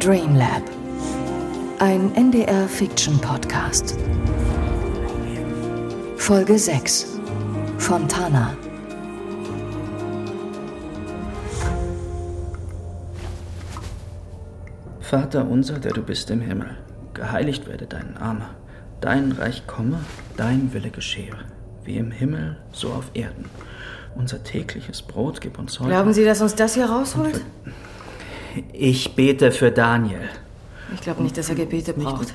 Dreamlab. Ein NDR-Fiction-Podcast. Folge 6. Fontana. Vater unser, der du bist im Himmel, geheiligt werde dein Name. Dein Reich komme, dein Wille geschehe, wie im Himmel, so auf Erden. Unser tägliches Brot gib uns heute. Glauben Sie, dass uns das hier rausholt? Ich bete für Daniel. Ich glaube nicht, dass er Gebete braucht.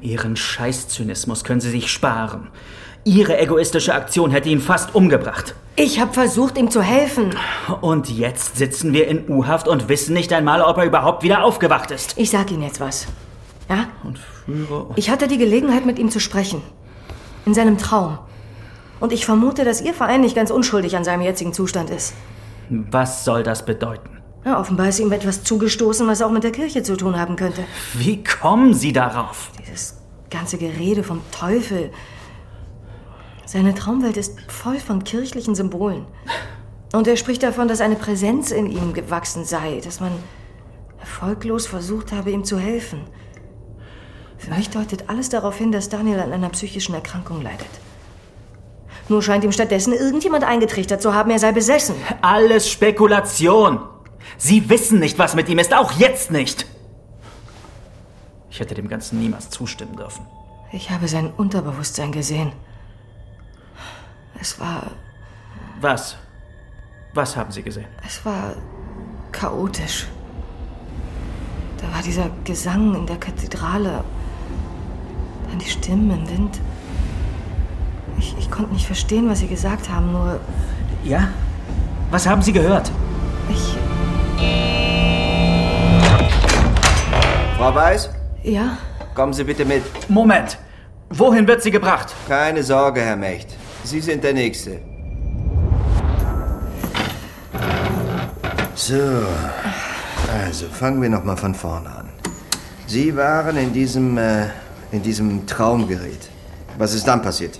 Ihren Scheißzynismus können Sie sich sparen. Ihre egoistische Aktion hätte ihn fast umgebracht. Ich habe versucht, ihm zu helfen. Und jetzt sitzen wir in U-Haft und wissen nicht einmal, ob er überhaupt wieder aufgewacht ist. Ich sag Ihnen jetzt was. Ja? Und führe uns. Ich hatte die Gelegenheit, mit ihm zu sprechen. In seinem Traum. Und ich vermute, dass Ihr Verein nicht ganz unschuldig an seinem jetzigen Zustand ist. Was soll das bedeuten? Ja, offenbar ist ihm etwas zugestoßen, was auch mit der Kirche zu tun haben könnte. Wie kommen Sie darauf? Dieses ganze Gerede vom Teufel. Seine Traumwelt ist voll von kirchlichen Symbolen. Und er spricht davon, dass eine Präsenz in ihm gewachsen sei, dass man erfolglos versucht habe, ihm zu helfen. Für mich deutet alles darauf hin, dass Daniel an einer psychischen Erkrankung leidet. Nur scheint ihm stattdessen irgendjemand eingetrichtert zu haben, er sei besessen. Alles Spekulation. Sie wissen nicht, was mit ihm ist, auch jetzt nicht. Ich hätte dem Ganzen niemals zustimmen dürfen. Ich habe sein Unterbewusstsein gesehen. Es war. Was? Was haben Sie gesehen? Es war chaotisch. Da war dieser Gesang in der Kathedrale. Dann die Stimmen im Wind. Ich, ich konnte nicht verstehen, was sie gesagt haben, nur Ja? Was haben Sie gehört? Frau Weiß, Ja? kommen Sie bitte mit. Moment. Wohin wird sie gebracht? Keine Sorge, Herr Mecht. Sie sind der Nächste. So, also fangen wir noch mal von vorne an. Sie waren in diesem, äh, in diesem Traumgerät. Was ist dann passiert?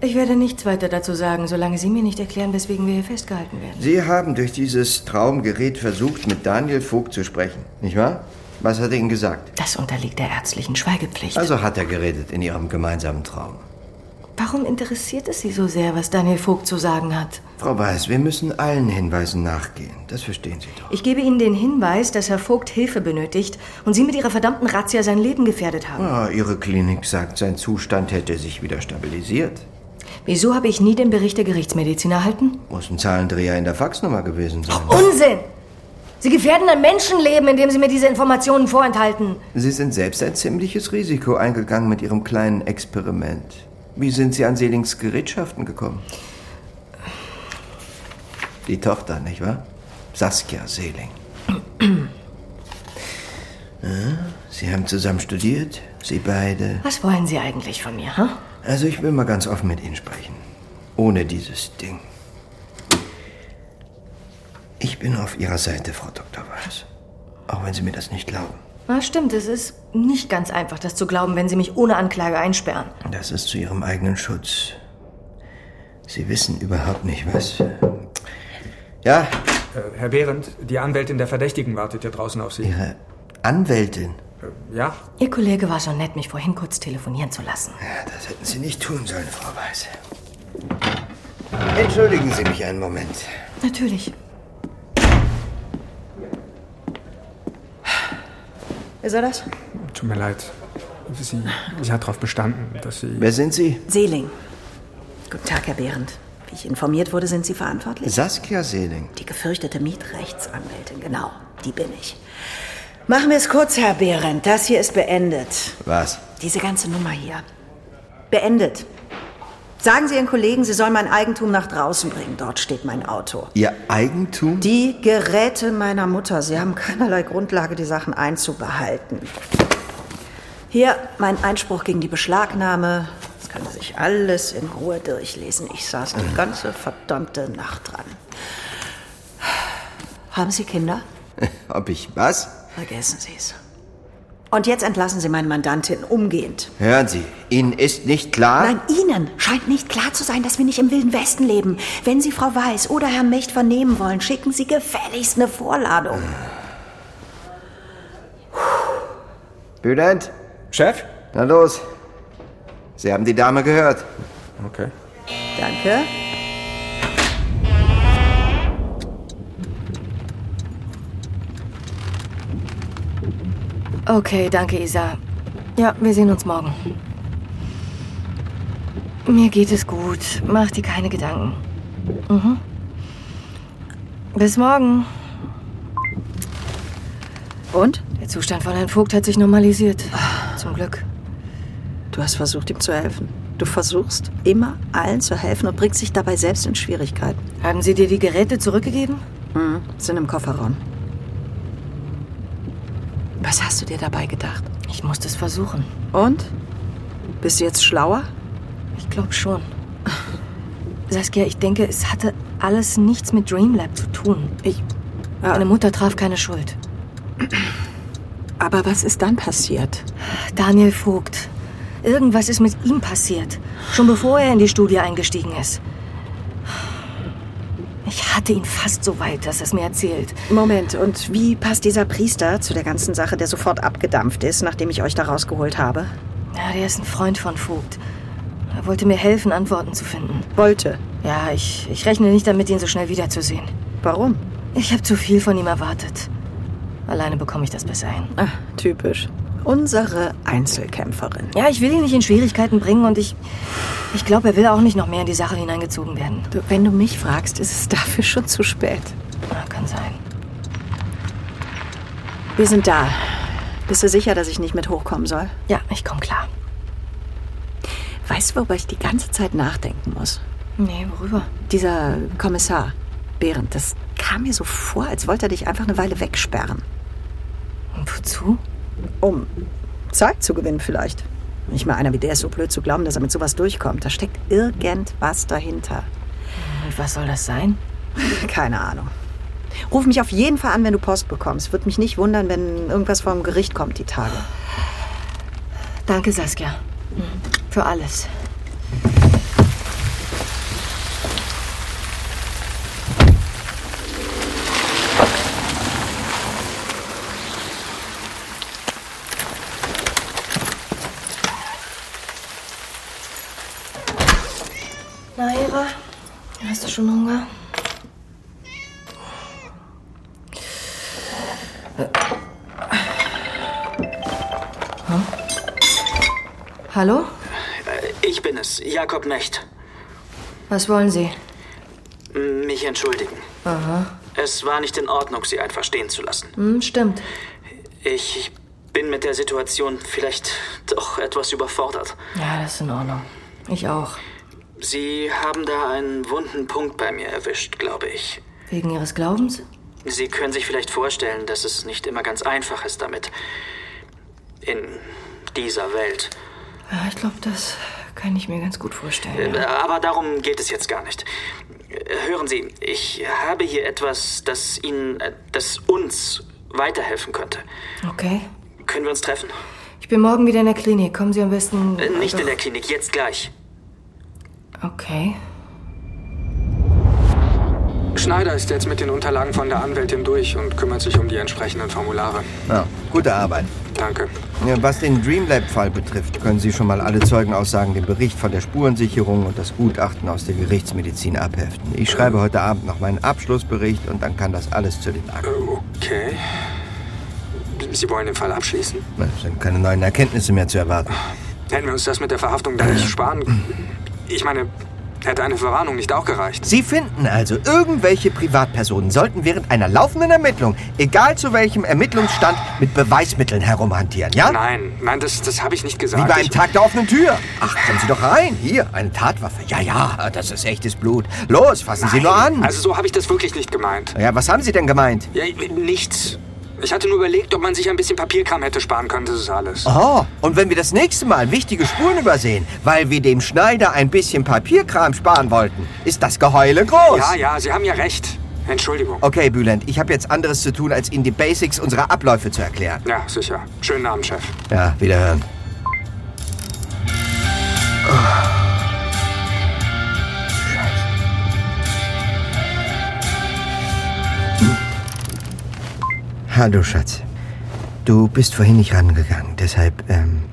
Ich werde nichts weiter dazu sagen, solange Sie mir nicht erklären, weswegen wir hier festgehalten werden. Sie haben durch dieses Traumgerät versucht, mit Daniel Vogt zu sprechen, nicht wahr? Was hat er Ihnen gesagt? Das unterliegt der ärztlichen Schweigepflicht. Also hat er geredet in Ihrem gemeinsamen Traum. Warum interessiert es Sie so sehr, was Daniel Vogt zu sagen hat? Frau Weiß, wir müssen allen Hinweisen nachgehen. Das verstehen Sie doch. Ich gebe Ihnen den Hinweis, dass Herr Vogt Hilfe benötigt und Sie mit Ihrer verdammten Razzia sein Leben gefährdet haben. Ah, Ihre Klinik sagt, sein Zustand hätte sich wieder stabilisiert. Wieso habe ich nie den Bericht der Gerichtsmedizin erhalten? Muss ein Zahlendreher in der Faxnummer gewesen sein. Unsinn! Sie gefährden ein Menschenleben, indem Sie mir diese Informationen vorenthalten. Sie sind selbst ein ziemliches Risiko eingegangen mit Ihrem kleinen Experiment. Wie sind Sie an Selings Gerätschaften gekommen? Die Tochter, nicht wahr? Saskia Seling. Ah, Sie haben zusammen studiert, Sie beide. Was wollen Sie eigentlich von mir, hm? Also ich will mal ganz offen mit Ihnen sprechen. Ohne dieses Ding. Ich bin auf Ihrer Seite, Frau Dr. Weiß. Auch wenn Sie mir das nicht glauben. Na, stimmt, es ist nicht ganz einfach, das zu glauben, wenn Sie mich ohne Anklage einsperren. Das ist zu Ihrem eigenen Schutz. Sie wissen überhaupt nicht, was. Ja, Äh, Herr Behrendt, die Anwältin der Verdächtigen wartet hier draußen auf Sie. Ihre Anwältin. Äh, ja? Ihr Kollege war so nett, mich vorhin kurz telefonieren zu lassen. Ja, das hätten Sie nicht tun sollen, Frau Weiß. Entschuldigen Sie mich einen Moment. Natürlich. Ist er das? Tut mir leid. Sie, sie hat darauf bestanden, dass Sie... Wer sind Sie? Seeling. Guten Tag, Herr Behrendt. Wie ich informiert wurde, sind Sie verantwortlich? Saskia Seeling. Die gefürchtete Mietrechtsanwältin, genau. Die bin ich. Machen wir es kurz, Herr Behrendt. Das hier ist beendet. Was? Diese ganze Nummer hier. Beendet. Sagen Sie Ihren Kollegen, Sie sollen mein Eigentum nach draußen bringen. Dort steht mein Auto. Ihr Eigentum? Die Geräte meiner Mutter. Sie haben keinerlei Grundlage, die Sachen einzubehalten. Hier mein Einspruch gegen die Beschlagnahme. Das können Sie sich alles in Ruhe durchlesen. Ich saß die ganze verdammte Nacht dran. Haben Sie Kinder? Ob ich was? Vergessen Sie es. Und jetzt entlassen Sie meine Mandantin umgehend. Hören Sie, Ihnen ist nicht klar? Nein, Ihnen scheint nicht klar zu sein, dass wir nicht im Wilden Westen leben. Wenn Sie Frau Weiß oder Herrn Mecht vernehmen wollen, schicken Sie gefälligst eine Vorladung. Bülent, Chef? na los. Sie haben die Dame gehört. Okay. Danke. Okay, danke, Isa. Ja, wir sehen uns morgen. Mir geht es gut. Mach dir keine Gedanken. Mhm. Bis morgen. Und? Der Zustand von Herrn Vogt hat sich normalisiert. Zum Glück. Du hast versucht, ihm zu helfen. Du versuchst immer allen zu helfen und bringst dich dabei selbst in Schwierigkeiten. Haben Sie dir die Geräte zurückgegeben? Mhm. Sind im Kofferraum. Was hast du dir dabei gedacht? Ich musste es versuchen. Und? Bist du jetzt schlauer? Ich glaube schon. Saskia, ich denke, es hatte alles nichts mit Dreamlab zu tun. Ich. Meine Mutter traf keine Schuld. Aber was ist dann passiert? Daniel Vogt. Irgendwas ist mit ihm passiert. Schon bevor er in die Studie eingestiegen ist. Ich hatte ihn fast so weit, dass er es mir erzählt. Moment, und wie passt dieser Priester zu der ganzen Sache, der sofort abgedampft ist, nachdem ich euch da rausgeholt habe? Ja, der ist ein Freund von Vogt. Er wollte mir helfen, Antworten zu finden. Wollte. Ja, ich, ich rechne nicht damit, ihn so schnell wiederzusehen. Warum? Ich habe zu viel von ihm erwartet. Alleine bekomme ich das besser hin. Ah, typisch. Unsere Einzelkämpferin. Ja, ich will ihn nicht in Schwierigkeiten bringen und ich. Ich glaube, er will auch nicht noch mehr in die Sache hineingezogen werden. Du, wenn du mich fragst, ist es dafür schon zu spät. Ja, kann sein. Wir sind da. Bist du sicher, dass ich nicht mit hochkommen soll? Ja, ich komme klar. Weißt du, worüber ich die ganze Zeit nachdenken muss? Nee, worüber? Dieser Kommissar, Behrendt, das kam mir so vor, als wollte er dich einfach eine Weile wegsperren. Und wozu? Um Zeit zu gewinnen vielleicht. Nicht mal einer wie der ist so blöd zu glauben, dass er mit sowas durchkommt. Da steckt irgendwas dahinter. Und was soll das sein? Keine Ahnung. Ruf mich auf jeden Fall an, wenn du Post bekommst. Würde mich nicht wundern, wenn irgendwas vom Gericht kommt die Tage. Danke, Saskia. Für alles. Naira, hast du schon Hunger? Hm? Hallo? Ich bin es, Jakob Mecht. Was wollen Sie? Mich entschuldigen. Es war nicht in Ordnung, Sie einfach stehen zu lassen. Hm, stimmt. Ich bin mit der Situation vielleicht doch etwas überfordert. Ja, das ist in Ordnung. Ich auch. Sie haben da einen wunden Punkt bei mir erwischt, glaube ich. Wegen Ihres Glaubens? Sie können sich vielleicht vorstellen, dass es nicht immer ganz einfach ist damit. In dieser Welt. Ja, ich glaube, das kann ich mir ganz gut vorstellen. Ja. Aber darum geht es jetzt gar nicht. Hören Sie, ich habe hier etwas, das Ihnen, äh, das uns weiterhelfen könnte. Okay. Können wir uns treffen? Ich bin morgen wieder in der Klinik. Kommen Sie am besten. Äh, Nicht in der Klinik, jetzt gleich. Okay. Schneider ist jetzt mit den Unterlagen von der Anwältin durch und kümmert sich um die entsprechenden Formulare. Ja, gute Arbeit. Danke. Ja, was den Dreamlab-Fall betrifft, können Sie schon mal alle Zeugenaussagen, den Bericht von der Spurensicherung und das Gutachten aus der Gerichtsmedizin abheften. Ich schreibe heute Abend noch meinen Abschlussbericht und dann kann das alles zu den Akten. Okay. Sie wollen den Fall abschließen? Es sind keine neuen Erkenntnisse mehr zu erwarten. Hätten wir uns das mit der Verhaftung dann nicht sparen? Ich meine, hätte eine Verwarnung nicht auch gereicht? Sie finden also, irgendwelche Privatpersonen sollten während einer laufenden Ermittlung, egal zu welchem Ermittlungsstand, mit Beweismitteln herumhantieren, ja? Nein, nein, das, das habe ich nicht Wie gesagt. bei einem Ich- Tag der offenen Tür. Ach, kommen Sie doch rein. Hier, eine Tatwaffe. Ja, ja, das ist echtes Blut. Los, fassen Sie nur an. Also so habe ich das wirklich nicht gemeint. ja, was haben Sie denn gemeint? Ja, nichts. Ich hatte nur überlegt, ob man sich ein bisschen Papierkram hätte sparen können, das ist alles. Oh, und wenn wir das nächste Mal wichtige Spuren übersehen, weil wir dem Schneider ein bisschen Papierkram sparen wollten, ist das Geheule groß. Ja, ja, Sie haben ja recht. Entschuldigung. Okay, Bülent, ich habe jetzt anderes zu tun, als Ihnen die Basics unserer Abläufe zu erklären. Ja, sicher. Schönen Abend, Chef. Ja, wiederhören. Hallo, Schatz. Du bist vorhin nicht rangegangen, deshalb ähm,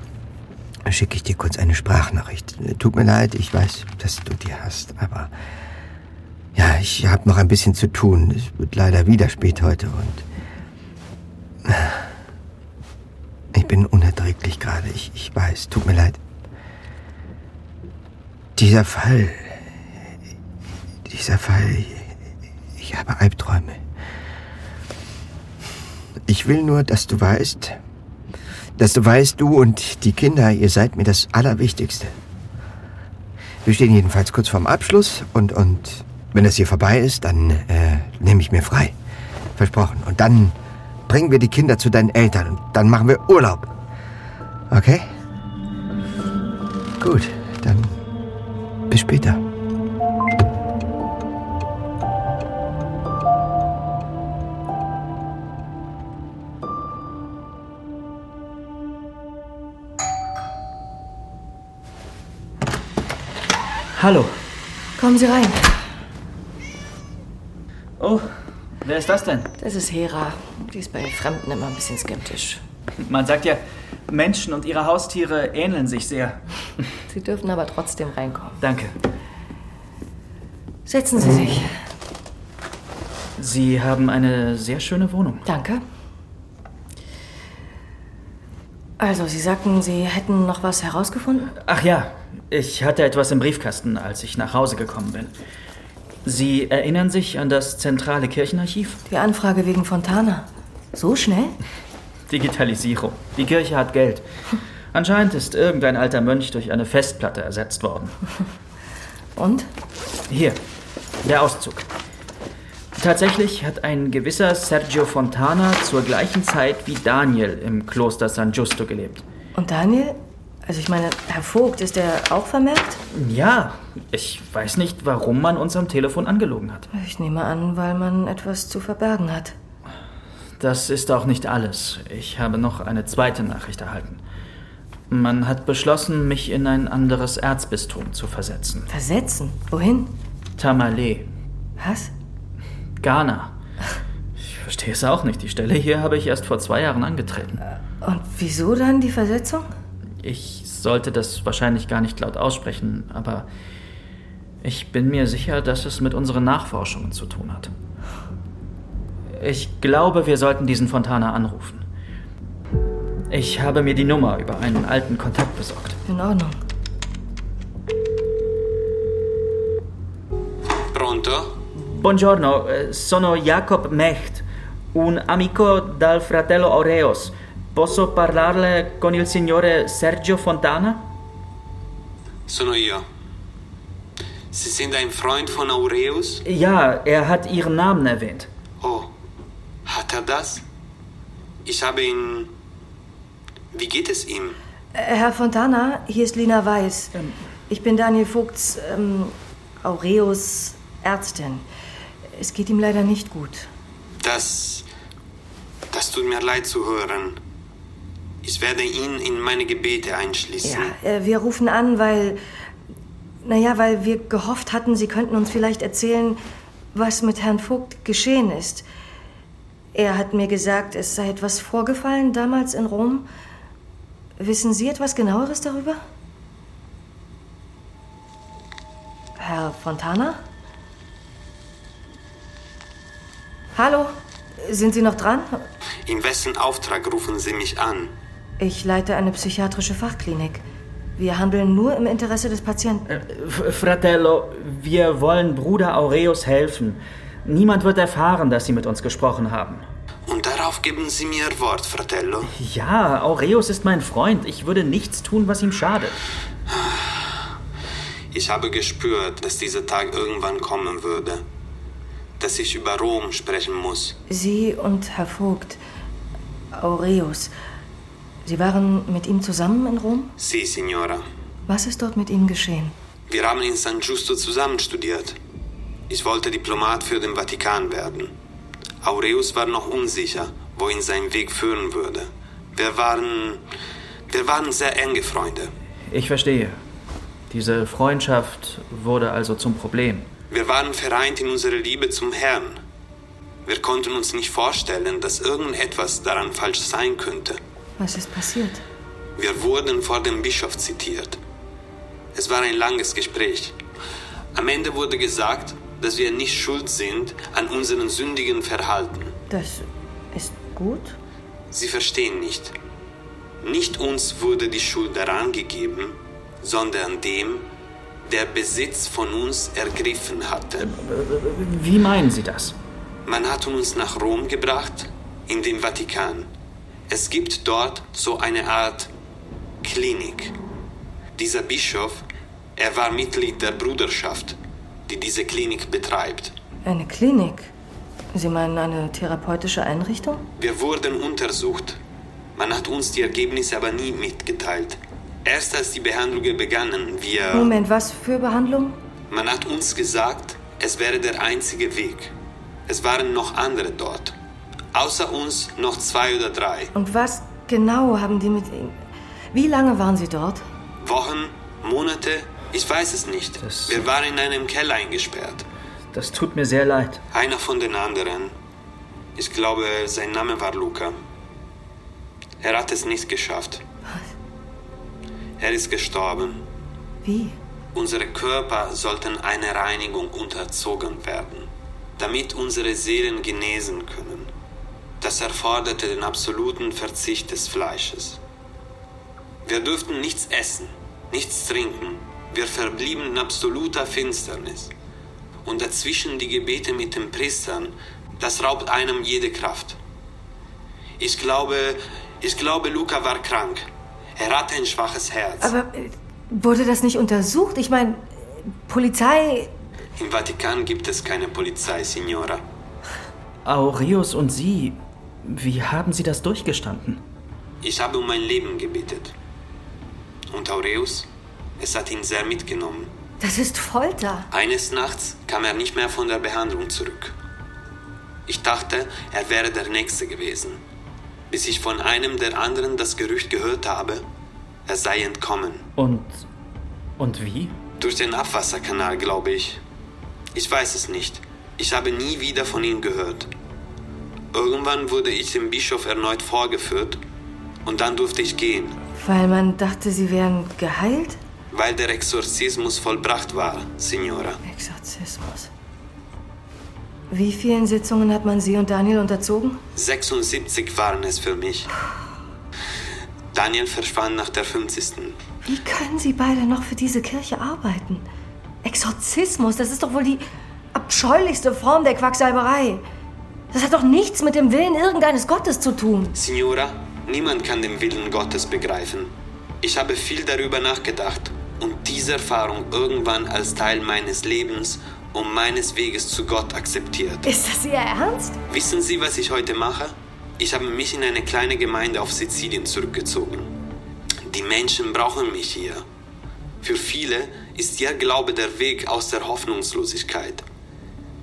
schicke ich dir kurz eine Sprachnachricht. Tut mir leid, ich weiß, dass du die hast, aber ja, ich habe noch ein bisschen zu tun. Es wird leider wieder spät heute und ich bin unerträglich gerade. Ich, ich weiß, tut mir leid. Dieser Fall, dieser Fall, ich habe Albträume. Ich will nur, dass du weißt, dass du weißt, du und die Kinder, ihr seid mir das Allerwichtigste. Wir stehen jedenfalls kurz vorm Abschluss und, und wenn das hier vorbei ist, dann äh, nehme ich mir frei. Versprochen. Und dann bringen wir die Kinder zu deinen Eltern und dann machen wir Urlaub. Okay? Gut, dann bis später. Hallo. Kommen Sie rein. Oh, wer ist das denn? Das ist Hera. Die ist bei Fremden immer ein bisschen skeptisch. Man sagt ja, Menschen und ihre Haustiere ähneln sich sehr. Sie dürfen aber trotzdem reinkommen. Danke. Setzen Sie sich. Sie haben eine sehr schöne Wohnung. Danke. Also, Sie sagten, Sie hätten noch was herausgefunden? Ach ja, ich hatte etwas im Briefkasten, als ich nach Hause gekommen bin. Sie erinnern sich an das zentrale Kirchenarchiv? Die Anfrage wegen Fontana. So schnell? Digitalisierung. Die Kirche hat Geld. Anscheinend ist irgendein alter Mönch durch eine Festplatte ersetzt worden. Und? Hier, der Auszug. Tatsächlich hat ein gewisser Sergio Fontana zur gleichen Zeit wie Daniel im Kloster San Giusto gelebt. Und Daniel? Also ich meine, Herr Vogt, ist der auch vermerkt? Ja, ich weiß nicht, warum man uns am Telefon angelogen hat. Ich nehme an, weil man etwas zu verbergen hat. Das ist auch nicht alles. Ich habe noch eine zweite Nachricht erhalten. Man hat beschlossen, mich in ein anderes Erzbistum zu versetzen. Versetzen? Wohin? Tamale, Was? Ghana. Ich verstehe es auch nicht. Die Stelle hier habe ich erst vor zwei Jahren angetreten. Und wieso dann die Versetzung? Ich sollte das wahrscheinlich gar nicht laut aussprechen, aber ich bin mir sicher, dass es mit unseren Nachforschungen zu tun hat. Ich glaube, wir sollten diesen Fontana anrufen. Ich habe mir die Nummer über einen alten Kontakt besorgt. In Ordnung. Pronto? Buongiorno, eh, sono Jacob Mecht, un amico dal fratello Aureos. Posso parlarle con il signore Sergio Fontana? Sono io. Sie sind ein Freund von Aureus? Ja, er hat Ihren Namen erwähnt. Oh, hat er das? Ich habe ihn. Wie geht es ihm? Äh, Herr Fontana, hier ist Lina Weiß. Ich bin Daniel Vogts ähm, Aureus Ärztin. Es geht ihm leider nicht gut. Das. Das tut mir leid zu hören. Ich werde ihn in meine Gebete einschließen. Ja, äh, wir rufen an, weil. Naja, weil wir gehofft hatten, Sie könnten uns vielleicht erzählen, was mit Herrn Vogt geschehen ist. Er hat mir gesagt, es sei etwas vorgefallen damals in Rom. Wissen Sie etwas genaueres darüber? Herr Fontana? Hallo? Sind Sie noch dran? In wessen Auftrag rufen Sie mich an? Ich leite eine psychiatrische Fachklinik. Wir handeln nur im Interesse des Patienten. F- Fratello, wir wollen Bruder Aureus helfen. Niemand wird erfahren, dass Sie mit uns gesprochen haben. Und darauf geben Sie mir Wort, Fratello. Ja, Aureus ist mein Freund. Ich würde nichts tun, was ihm schadet. Ich habe gespürt, dass dieser Tag irgendwann kommen würde. Dass ich über Rom sprechen muss. Sie und Herr Vogt, Aureus, Sie waren mit ihm zusammen in Rom? Sie, Signora. Was ist dort mit ihm geschehen? Wir haben in San Giusto zusammen studiert. Ich wollte Diplomat für den Vatikan werden. Aureus war noch unsicher, wohin sein Weg führen würde. Wir waren. Wir waren sehr enge Freunde. Ich verstehe. Diese Freundschaft wurde also zum Problem. Wir waren vereint in unserer Liebe zum Herrn. Wir konnten uns nicht vorstellen, dass irgendetwas daran falsch sein könnte. Was ist passiert? Wir wurden vor dem Bischof zitiert. Es war ein langes Gespräch. Am Ende wurde gesagt, dass wir nicht schuld sind an unseren sündigen Verhalten. Das ist gut. Sie verstehen nicht. Nicht uns wurde die Schuld daran gegeben, sondern dem, der Besitz von uns ergriffen hatte. Wie meinen Sie das? Man hat uns nach Rom gebracht, in den Vatikan. Es gibt dort so eine Art Klinik. Dieser Bischof, er war Mitglied der Bruderschaft, die diese Klinik betreibt. Eine Klinik? Sie meinen eine therapeutische Einrichtung? Wir wurden untersucht. Man hat uns die Ergebnisse aber nie mitgeteilt. Erst als die Behandlungen begannen, wir... Moment, was für Behandlung? Man hat uns gesagt, es wäre der einzige Weg. Es waren noch andere dort. Außer uns noch zwei oder drei. Und was genau haben die mit Ihnen? Wie lange waren Sie dort? Wochen, Monate, ich weiß es nicht. Das- Wir waren in einem Keller eingesperrt. Das tut mir sehr leid. Einer von den anderen. Ich glaube, sein Name war Luca. Er hat es nicht geschafft. Er ist gestorben. Wie? Unsere Körper sollten einer Reinigung unterzogen werden, damit unsere Seelen genesen können. Das erforderte den absoluten Verzicht des Fleisches. Wir durften nichts essen, nichts trinken. Wir verblieben in absoluter Finsternis. Und dazwischen die Gebete mit den Priestern, das raubt einem jede Kraft. Ich glaube, ich glaube, Luca war krank. Er hatte ein schwaches Herz. Aber äh, wurde das nicht untersucht? Ich meine, Polizei. Im Vatikan gibt es keine Polizei, Signora. Aureus und Sie, wie haben Sie das durchgestanden? Ich habe um mein Leben gebetet. Und Aureus? Es hat ihn sehr mitgenommen. Das ist Folter. Eines Nachts kam er nicht mehr von der Behandlung zurück. Ich dachte, er wäre der Nächste gewesen, bis ich von einem der anderen das Gerücht gehört habe, er sei entkommen. Und. Und wie? Durch den Abwasserkanal, glaube ich. Ich weiß es nicht. Ich habe nie wieder von ihm gehört. Irgendwann wurde ich dem Bischof erneut vorgeführt und dann durfte ich gehen, Weil man dachte, sie wären geheilt? weil der Exorzismus vollbracht war, Signora. Exorzismus. Wie vielen Sitzungen hat man Sie und Daniel unterzogen? 76 waren es für mich. Daniel verschwand nach der 50. Wie können Sie beide noch für diese Kirche arbeiten? Exorzismus, das ist doch wohl die abscheulichste Form der Quacksalberei. Das hat doch nichts mit dem Willen irgendeines Gottes zu tun. Signora, niemand kann den Willen Gottes begreifen. Ich habe viel darüber nachgedacht und diese Erfahrung irgendwann als Teil meines Lebens und meines Weges zu Gott akzeptiert. Ist das Ihr Ernst? Wissen Sie, was ich heute mache? Ich habe mich in eine kleine Gemeinde auf Sizilien zurückgezogen. Die Menschen brauchen mich hier. Für viele ist ihr Glaube der Weg aus der Hoffnungslosigkeit.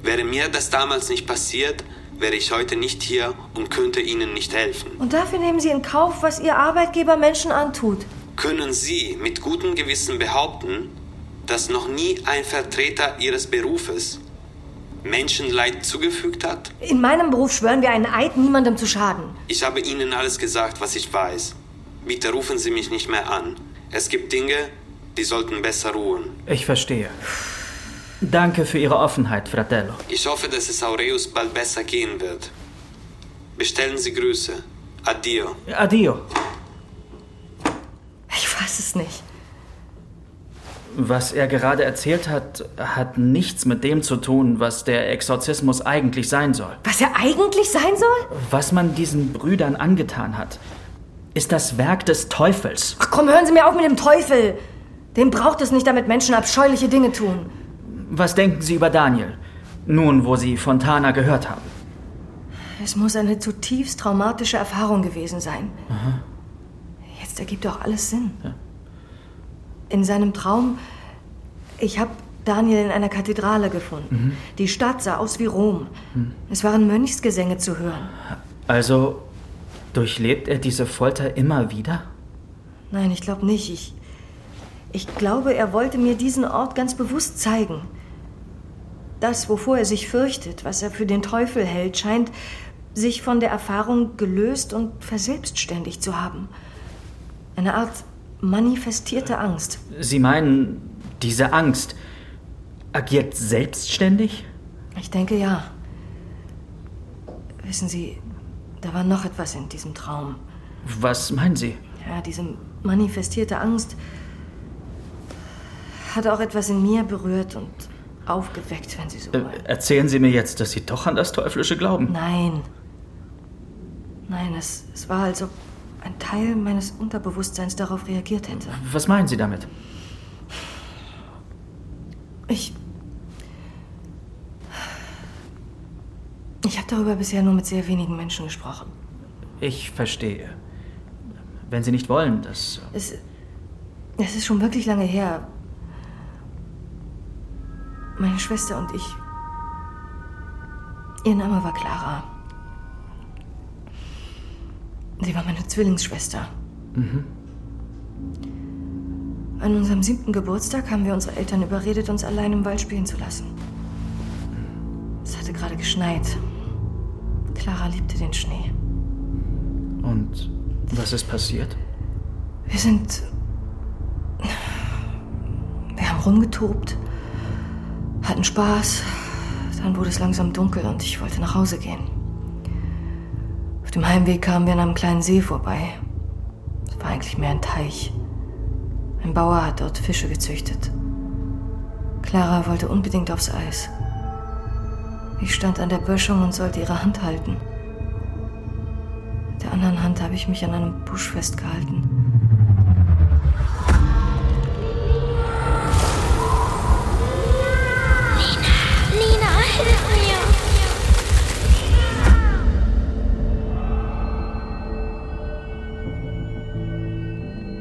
Wäre mir das damals nicht passiert, wäre ich heute nicht hier und könnte ihnen nicht helfen. Und dafür nehmen Sie in Kauf, was Ihr Arbeitgeber Menschen antut. Können Sie mit gutem Gewissen behaupten, dass noch nie ein Vertreter Ihres Berufes Menschenleid zugefügt hat? In meinem Beruf schwören wir einen Eid, niemandem zu schaden. Ich habe Ihnen alles gesagt, was ich weiß. Bitte rufen Sie mich nicht mehr an. Es gibt Dinge, die sollten besser ruhen. Ich verstehe. Danke für Ihre Offenheit, Fratello. Ich hoffe, dass es Aureus bald besser gehen wird. Bestellen Sie Grüße. Addio. Adio. Ich weiß es nicht. Was er gerade erzählt hat, hat nichts mit dem zu tun, was der Exorzismus eigentlich sein soll. Was er eigentlich sein soll? Was man diesen Brüdern angetan hat, ist das Werk des Teufels. Ach komm, hören Sie mir auf mit dem Teufel. Den braucht es nicht, damit Menschen abscheuliche Dinge tun. Was denken Sie über Daniel? Nun, wo Sie Fontana gehört haben. Es muss eine zutiefst traumatische Erfahrung gewesen sein. Jetzt ergibt auch alles Sinn. In seinem Traum, ich habe Daniel in einer Kathedrale gefunden. Die Stadt sah aus wie Rom. Es waren Mönchsgesänge zu hören. Also durchlebt er diese Folter immer wieder? Nein, ich glaube nicht. Ich, ich glaube, er wollte mir diesen Ort ganz bewusst zeigen. Das, wovor er sich fürchtet, was er für den Teufel hält, scheint sich von der Erfahrung gelöst und verselbstständigt zu haben. Eine Art manifestierte Angst. Sie meinen, diese Angst agiert selbstständig? Ich denke ja. Wissen Sie, da war noch etwas in diesem Traum. Was meinen Sie? Ja, diese manifestierte Angst hat auch etwas in mir berührt und aufgeweckt, wenn Sie so Äh, wollen. erzählen Sie mir jetzt, dass Sie doch an das Teuflische glauben. Nein. Nein, es, es war, als ob ein Teil meines Unterbewusstseins darauf reagiert hätte. Was meinen Sie damit? Ich. Ich habe darüber bisher nur mit sehr wenigen Menschen gesprochen. Ich verstehe. Wenn Sie nicht wollen, dass. Es, es ist schon wirklich lange her. Meine Schwester und ich. Ihr Name war Clara. Sie war meine Zwillingsschwester. An unserem siebten Geburtstag haben wir unsere Eltern überredet, uns allein im Wald spielen zu lassen. Es hatte gerade geschneit. Clara liebte den Schnee. Und was ist passiert? Wir sind. Wir haben rumgetobt, hatten Spaß. Dann wurde es langsam dunkel und ich wollte nach Hause gehen. Auf dem Heimweg kamen wir an einem kleinen See vorbei. Es war eigentlich mehr ein Teich. Ein Bauer hat dort Fische gezüchtet. Clara wollte unbedingt aufs Eis. Ich stand an der Böschung und sollte ihre Hand halten. Mit der anderen Hand habe ich mich an einem Busch festgehalten.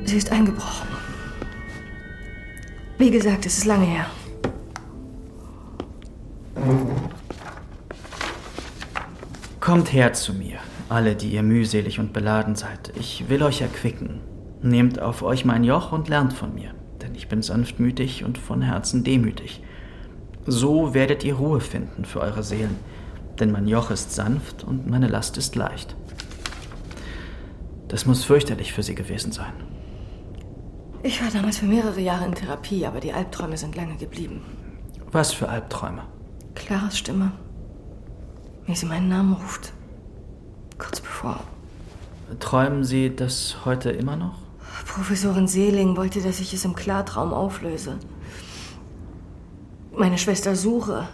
Sie ist eingebrochen. Wie gesagt, es ist lange her. Kommt her zu mir, alle, die ihr mühselig und beladen seid. Ich will euch erquicken. Nehmt auf euch mein Joch und lernt von mir, denn ich bin sanftmütig und von Herzen demütig. So werdet ihr Ruhe finden für eure Seelen, denn mein Joch ist sanft und meine Last ist leicht. Das muss fürchterlich für sie gewesen sein. Ich war damals für mehrere Jahre in Therapie, aber die Albträume sind lange geblieben. Was für Albträume. Claras Stimme, wie sie meinen Namen ruft. Kurz bevor. Träumen Sie das heute immer noch? Professorin Seeling wollte, dass ich es im Klartraum auflöse. Meine Schwester Suche,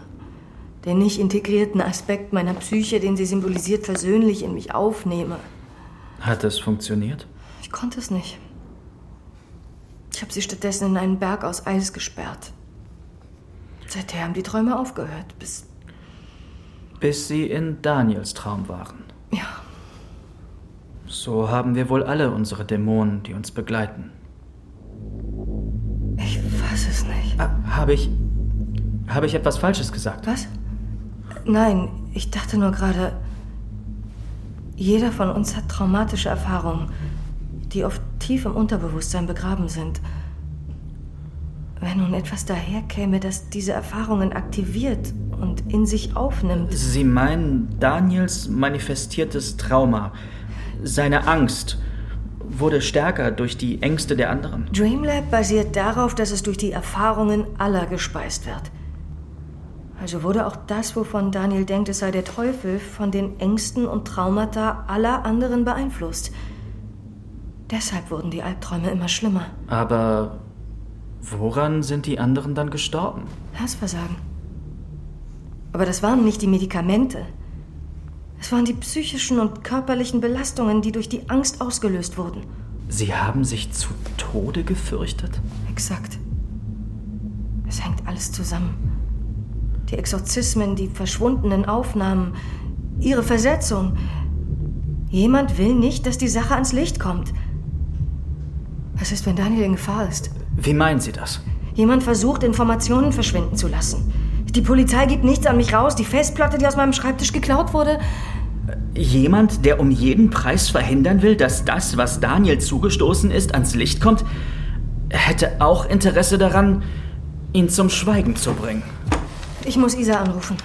den nicht integrierten Aspekt meiner Psyche, den sie symbolisiert, versöhnlich in mich aufnehme. Hat es funktioniert? Ich konnte es nicht. Ich habe sie stattdessen in einen Berg aus Eis gesperrt. Seither haben die Träume aufgehört, bis. Bis Sie in Daniels Traum waren. Ja, So haben wir wohl alle unsere Dämonen, die uns begleiten. ich weiß es nicht. Ah, habe ich. Habe ich etwas Falsches gesagt? Was? Nein, ich dachte nur gerade. Jeder von uns hat traumatische Erfahrungen, die oft tief im Unterbewusstsein begraben sind. Wenn nun etwas daherkäme, das diese Erfahrungen aktiviert und in sich aufnimmt. Sie meinen Daniels manifestiertes Trauma. Seine Angst wurde stärker durch die Ängste der anderen. Dreamlab basiert darauf, dass es durch die Erfahrungen aller gespeist wird. Also wurde auch das, wovon Daniel denkt, es sei der Teufel, von den Ängsten und Traumata aller anderen beeinflusst. Deshalb wurden die Albträume immer schlimmer. Aber woran sind die anderen dann gestorben? Herzversagen. Aber das waren nicht die Medikamente. Es waren die psychischen und körperlichen Belastungen, die durch die Angst ausgelöst wurden. Sie haben sich zu Tode gefürchtet? Exakt. Es hängt alles zusammen. Die Exorzismen, die verschwundenen Aufnahmen, ihre Versetzung. Jemand will nicht, dass die Sache ans Licht kommt. Was ist, wenn Daniel in Gefahr ist? Wie meinen Sie das? Jemand versucht, Informationen verschwinden zu lassen. Die Polizei gibt nichts an mich raus. Die Festplatte, die aus meinem Schreibtisch geklaut wurde. Jemand, der um jeden Preis verhindern will, dass das, was Daniel zugestoßen ist, ans Licht kommt, hätte auch Interesse daran, ihn zum Schweigen zu bringen. Ich muss Isa anrufen.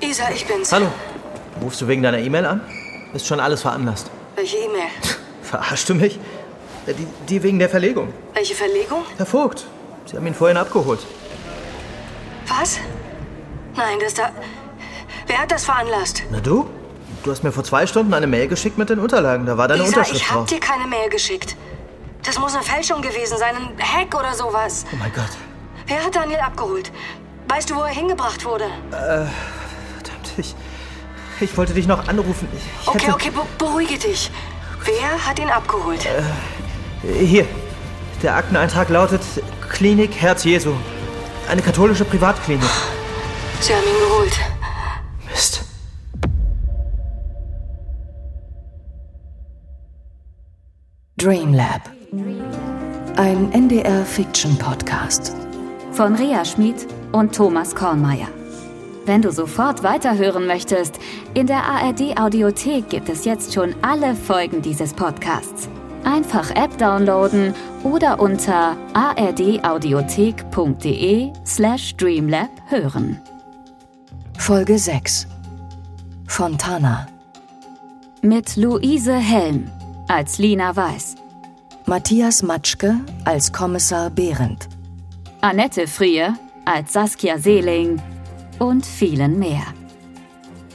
Isa, ich bin's. Hallo. Rufst du wegen deiner E-Mail an? Ist schon alles veranlasst. Welche E-Mail? Verarschst du mich? Äh, Die, die wegen der Verlegung. Welche Verlegung? Herr Vogt, Sie haben ihn vorhin abgeholt. Was? Nein, das da. Wer hat das veranlasst? Na du? Du hast mir vor zwei Stunden eine Mail geschickt mit den Unterlagen. Da war deine Isa, Unterschrift ich hab drauf. dir keine Mail geschickt. Das muss eine Fälschung gewesen sein, ein Hack oder sowas. Oh mein Gott. Wer hat Daniel abgeholt? Weißt du, wo er hingebracht wurde? Verdammt, ich, ich wollte dich noch anrufen. Ich, ich Okay, hätte, okay, be beruhige dich. Wer hat ihn abgeholt? Hier. Der Akteneintrag lautet Klinik Herz Jesu. Eine katholische Privatklinik. Sie haben ihn geholt. Dreamlab. Ein NDR-Fiction-Podcast. von Rea Schmid und Thomas Kornmeier. Wenn du sofort weiterhören möchtest, in der ARD Audiothek gibt es jetzt schon alle Folgen dieses Podcasts. Einfach App downloaden oder unter ardaudiothek.de slash dreamlab hören. Folge 6. Fontana. Mit Luise Helm als Lina Weiß, Matthias Matschke als Kommissar Behrendt. Annette Frier als Saskia Seeling und vielen mehr.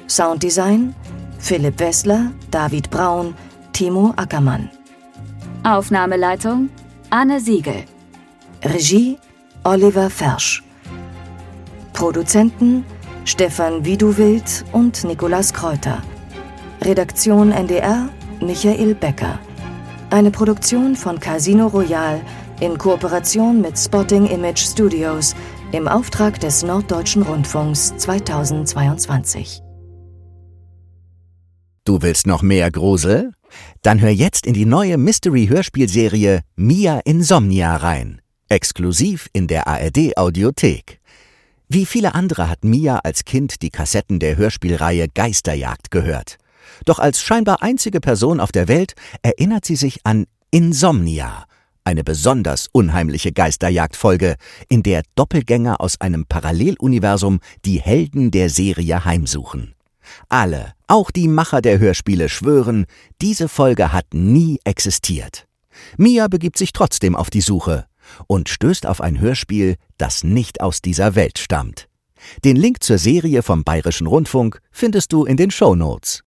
Sounddesign Philipp Wessler, David Braun, Timo Ackermann. Aufnahmeleitung Anne Siegel. Regie Oliver Fersch. Produzenten Stefan Wieduwild und Nikolas Kräuter. Redaktion NDR Michael Becker. Eine Produktion von Casino Royal in Kooperation mit Spotting Image Studios im Auftrag des Norddeutschen Rundfunks 2022. Du willst noch mehr Grusel? Dann hör jetzt in die neue Mystery-Hörspielserie Mia Insomnia rein. Exklusiv in der ARD Audiothek. Wie viele andere hat Mia als Kind die Kassetten der Hörspielreihe Geisterjagd gehört. Doch als scheinbar einzige Person auf der Welt erinnert sie sich an Insomnia, eine besonders unheimliche Geisterjagdfolge, in der Doppelgänger aus einem Paralleluniversum die Helden der Serie heimsuchen. Alle, auch die Macher der Hörspiele schwören, diese Folge hat nie existiert. Mia begibt sich trotzdem auf die Suche und stößt auf ein Hörspiel, das nicht aus dieser Welt stammt. Den Link zur Serie vom Bayerischen Rundfunk findest du in den Shownotes.